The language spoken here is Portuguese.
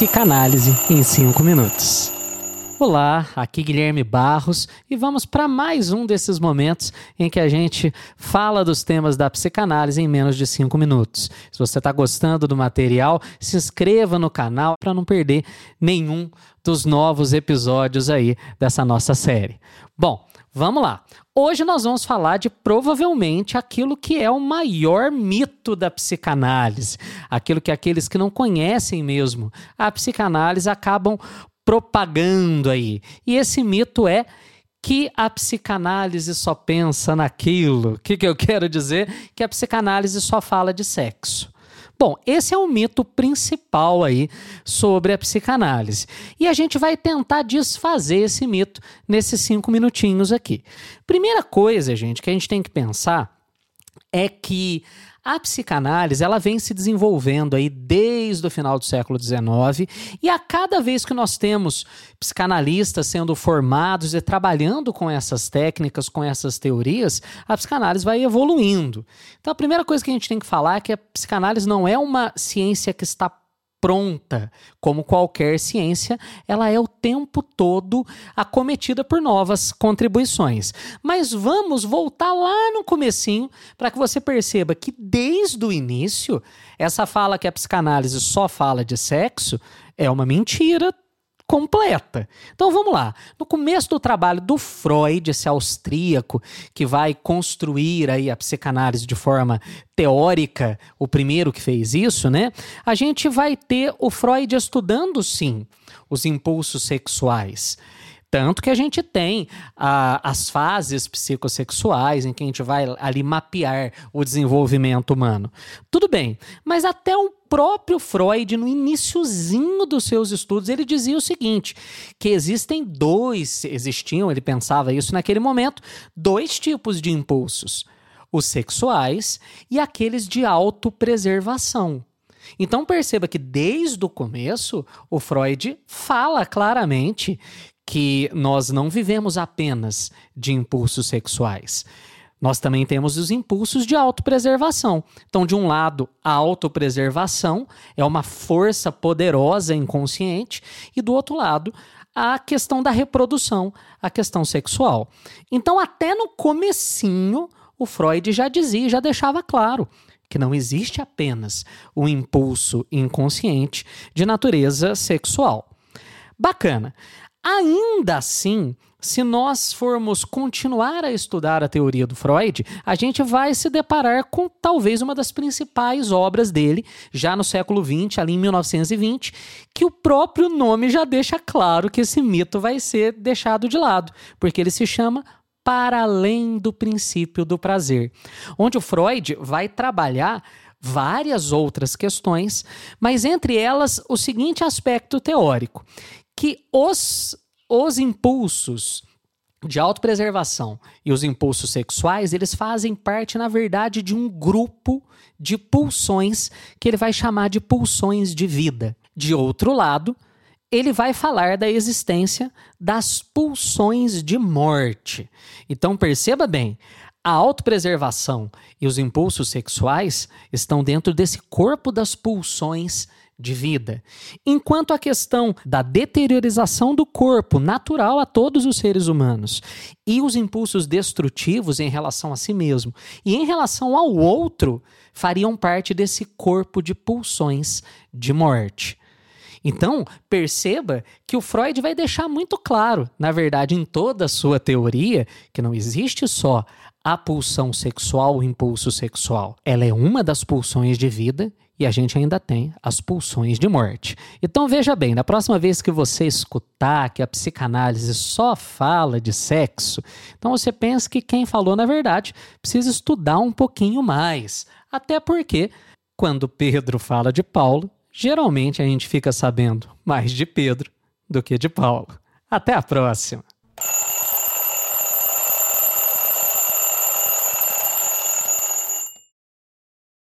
Psicanálise em 5 minutos. Olá, aqui Guilherme Barros e vamos para mais um desses momentos em que a gente fala dos temas da psicanálise em menos de 5 minutos. Se você está gostando do material, se inscreva no canal para não perder nenhum dos novos episódios aí dessa nossa série. Bom, vamos lá. Hoje nós vamos falar de provavelmente aquilo que é o maior mito da psicanálise, aquilo que aqueles que não conhecem mesmo a psicanálise acabam propagando aí. E esse mito é que a psicanálise só pensa naquilo. O que, que eu quero dizer? Que a psicanálise só fala de sexo. Bom, esse é o mito principal aí sobre a psicanálise. E a gente vai tentar desfazer esse mito nesses cinco minutinhos aqui. Primeira coisa, gente, que a gente tem que pensar é que a psicanálise ela vem se desenvolvendo aí desde o final do século XIX e a cada vez que nós temos psicanalistas sendo formados e trabalhando com essas técnicas, com essas teorias, a psicanálise vai evoluindo. Então a primeira coisa que a gente tem que falar é que a psicanálise não é uma ciência que está pronta, como qualquer ciência, ela é o tempo todo acometida por novas contribuições. Mas vamos voltar lá no comecinho para que você perceba que desde o início, essa fala que a psicanálise só fala de sexo é uma mentira completa. Então vamos lá. No começo do trabalho do Freud, esse austríaco que vai construir aí a psicanálise de forma teórica, o primeiro que fez isso, né? A gente vai ter o Freud estudando sim os impulsos sexuais. Tanto que a gente tem ah, as fases psicossexuais em que a gente vai ali mapear o desenvolvimento humano. Tudo bem, mas até o próprio Freud, no iníciozinho dos seus estudos, ele dizia o seguinte: que existem dois, existiam, ele pensava isso naquele momento, dois tipos de impulsos: os sexuais e aqueles de autopreservação. Então perceba que desde o começo o Freud fala claramente que nós não vivemos apenas de impulsos sexuais. Nós também temos os impulsos de autopreservação. Então, de um lado, a autopreservação é uma força poderosa inconsciente, e do outro lado, a questão da reprodução, a questão sexual. Então, até no comecinho, o Freud já dizia, já deixava claro que não existe apenas o impulso inconsciente de natureza sexual. Bacana. Ainda assim, se nós formos continuar a estudar a teoria do Freud, a gente vai se deparar com talvez uma das principais obras dele, já no século XX, ali em 1920, que o próprio nome já deixa claro que esse mito vai ser deixado de lado, porque ele se chama Para Além do Princípio do Prazer, onde o Freud vai trabalhar várias outras questões, mas entre elas o seguinte aspecto teórico, que os, os impulsos de autopreservação e os impulsos sexuais, eles fazem parte, na verdade, de um grupo de pulsões que ele vai chamar de pulsões de vida. De outro lado, ele vai falar da existência das pulsões de morte. Então perceba bem, a autopreservação e os impulsos sexuais estão dentro desse corpo das pulsões de vida. Enquanto a questão da deteriorização do corpo, natural a todos os seres humanos, e os impulsos destrutivos em relação a si mesmo e em relação ao outro, fariam parte desse corpo de pulsões de morte. Então, perceba que o Freud vai deixar muito claro, na verdade, em toda a sua teoria, que não existe só a pulsão sexual, o impulso sexual. Ela é uma das pulsões de vida e a gente ainda tem as pulsões de morte. Então veja bem, na próxima vez que você escutar que a psicanálise só fala de sexo, então você pensa que quem falou na verdade precisa estudar um pouquinho mais. Até porque quando Pedro fala de Paulo, geralmente a gente fica sabendo mais de Pedro do que de Paulo. Até a próxima.